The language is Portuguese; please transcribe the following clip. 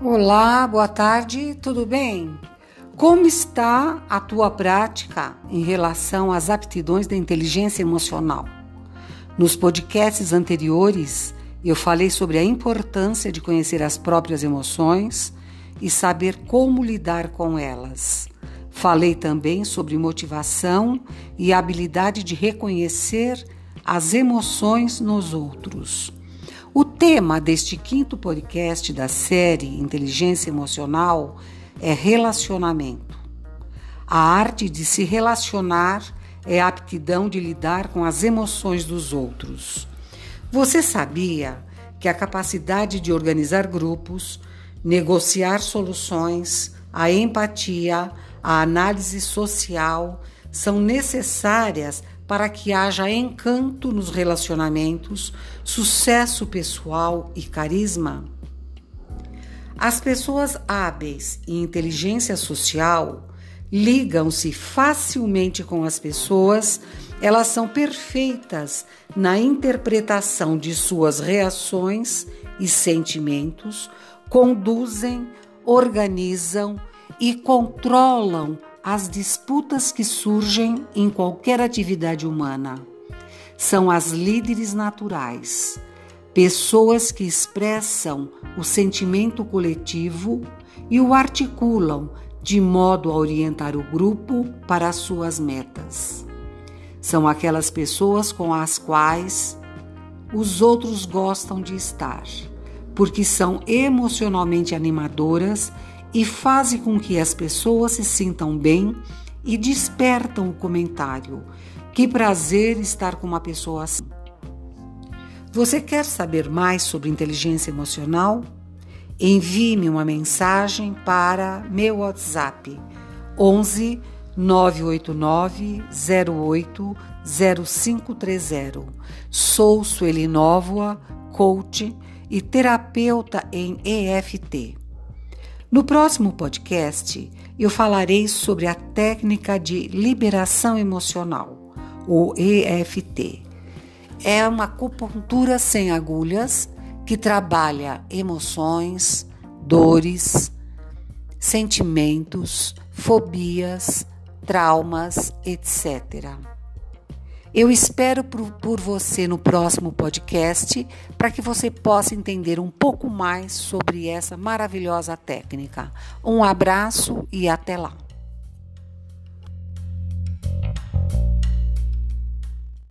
Olá, boa tarde, tudo bem? Como está a tua prática em relação às aptidões da inteligência emocional? Nos podcasts anteriores, eu falei sobre a importância de conhecer as próprias emoções e saber como lidar com elas. Falei também sobre motivação e a habilidade de reconhecer as emoções nos outros. O tema deste quinto podcast da série Inteligência Emocional é relacionamento. A arte de se relacionar é a aptidão de lidar com as emoções dos outros. Você sabia que a capacidade de organizar grupos, negociar soluções, a empatia, a análise social são necessárias para que haja encanto nos relacionamentos, sucesso pessoal e carisma? As pessoas hábeis e inteligência social ligam-se facilmente com as pessoas, elas são perfeitas na interpretação de suas reações e sentimentos, conduzem, organizam e controlam as disputas que surgem em qualquer atividade humana. São as líderes naturais, pessoas que expressam o sentimento coletivo e o articulam de modo a orientar o grupo para as suas metas. São aquelas pessoas com as quais os outros gostam de estar, porque são emocionalmente animadoras e fazem com que as pessoas se sintam bem e despertam o comentário: que prazer estar com uma pessoa assim. Você quer saber mais sobre inteligência emocional? Envie-me uma mensagem para meu WhatsApp 11 989 08 0530. Sou Sueli Nóvoa, coach e terapeuta em EFT. No próximo podcast, eu falarei sobre a técnica de liberação emocional, o EFT. É uma acupuntura sem agulhas que trabalha emoções, dores, sentimentos, fobias, traumas, etc. Eu espero por, por você no próximo podcast para que você possa entender um pouco mais sobre essa maravilhosa técnica. Um abraço e até lá.